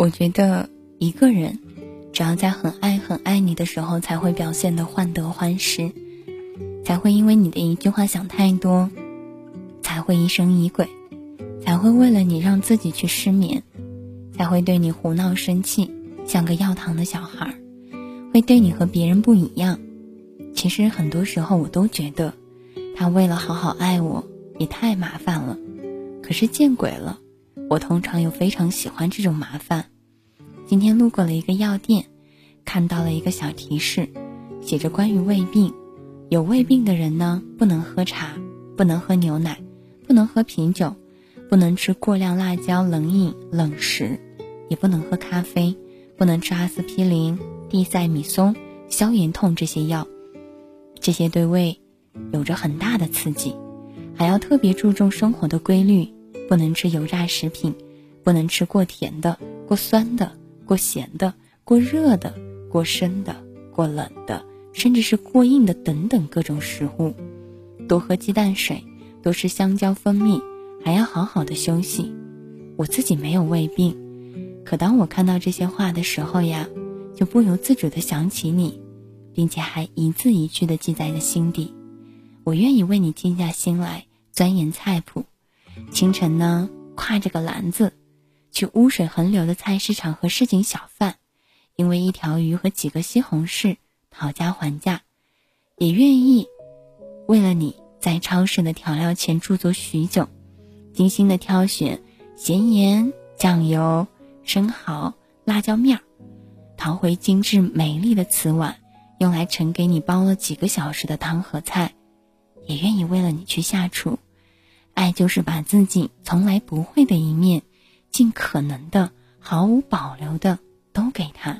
我觉得一个人，只要在很爱很爱你的时候，才会表现的患得患失，才会因为你的一句话想太多，才会疑神疑鬼，才会为了你让自己去失眠，才会对你胡闹生气，像个要糖的小孩，会对你和别人不一样。其实很多时候我都觉得，他为了好好爱我，也太麻烦了。可是见鬼了！我通常又非常喜欢这种麻烦。今天路过了一个药店，看到了一个小提示，写着关于胃病。有胃病的人呢，不能喝茶，不能喝牛奶，不能喝啤酒，不能吃过量辣椒、冷饮、冷食，也不能喝咖啡，不能吃阿司匹林、地塞米松、消炎痛这些药。这些对胃有着很大的刺激，还要特别注重生活的规律。不能吃油炸食品，不能吃过甜的、过酸的、过咸的、过热的、过生的、过冷的，甚至是过硬的等等各种食物。多喝鸡蛋水，多吃香蕉、蜂蜜，还要好好的休息。我自己没有胃病，可当我看到这些话的时候呀，就不由自主的想起你，并且还一字一句的记在了心底。我愿意为你静下心来钻研菜谱。清晨呢，挎着个篮子，去污水横流的菜市场和市井小贩，因为一条鱼和几个西红柿讨价还价，也愿意为了你在超市的调料前驻足许久，精心的挑选咸盐、酱油、生蚝、辣椒面儿，淘回精致美丽的瓷碗，用来盛给你煲了几个小时的汤和菜，也愿意为了你去下厨。爱就是把自己从来不会的一面，尽可能的、毫无保留的都给他。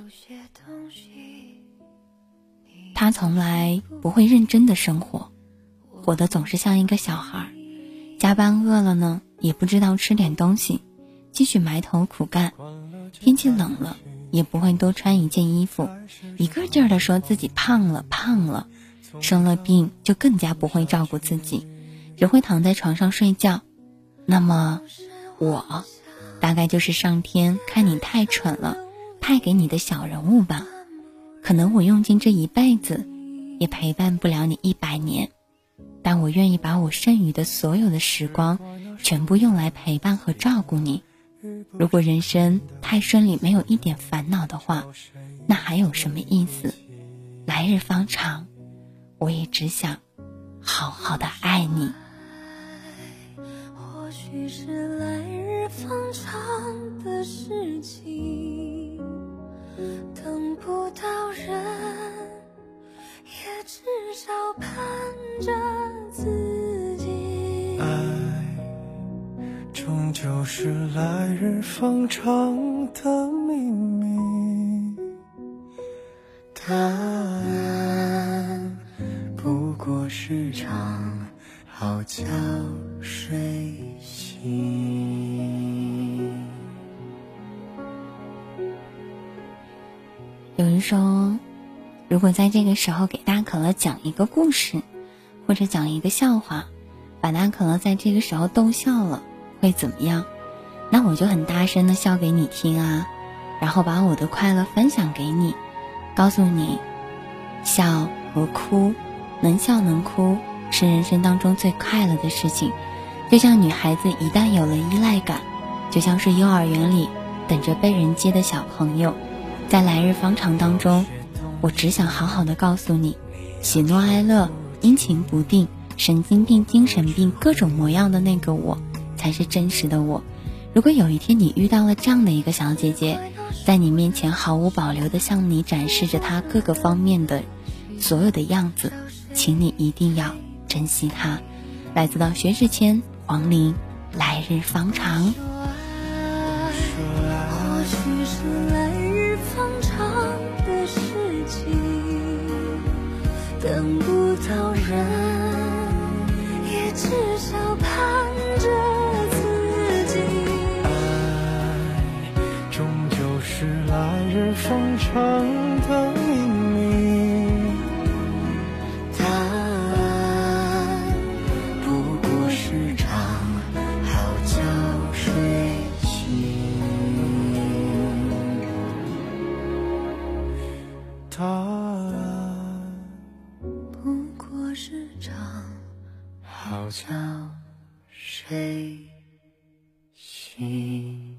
他从来不会认真的生活，活得总是像一个小孩。加班饿了呢，也不知道吃点东西，继续埋头苦干。天气冷了，也不会多穿一件衣服，一个劲儿的说自己胖了胖了。生了病就更加不会照顾自己。只会躺在床上睡觉，那么，我，大概就是上天看你太蠢了，派给你的小人物吧。可能我用尽这一辈子，也陪伴不了你一百年，但我愿意把我剩余的所有的时光，全部用来陪伴和照顾你。如果人生太顺利，没有一点烦恼的话，那还有什么意思？来日方长，我也只想好好的爱你。许是来日方长的事情，等不到人，也至少盼着自己。爱，终究是来日方长的秘密。答案，不过是场好觉睡醒。有人说，如果在这个时候给大可乐讲一个故事，或者讲一个笑话，把大可乐在这个时候逗笑了，会怎么样？那我就很大声的笑给你听啊，然后把我的快乐分享给你，告诉你，笑和哭，能笑能哭，是人生当中最快乐的事情。就像女孩子一旦有了依赖感，就像是幼儿园里等着被人接的小朋友，在来日方长当中，我只想好好的告诉你，喜怒哀乐、阴晴不定、神经病、精神病各种模样的那个我，才是真实的我。如果有一天你遇到了这样的一个小姐姐，在你面前毫无保留的向你展示着她各个方面的所有的样子，请你一定要珍惜她。来自到薛之谦。黄龄，来日方长。答案，不过是场好觉，睡醒。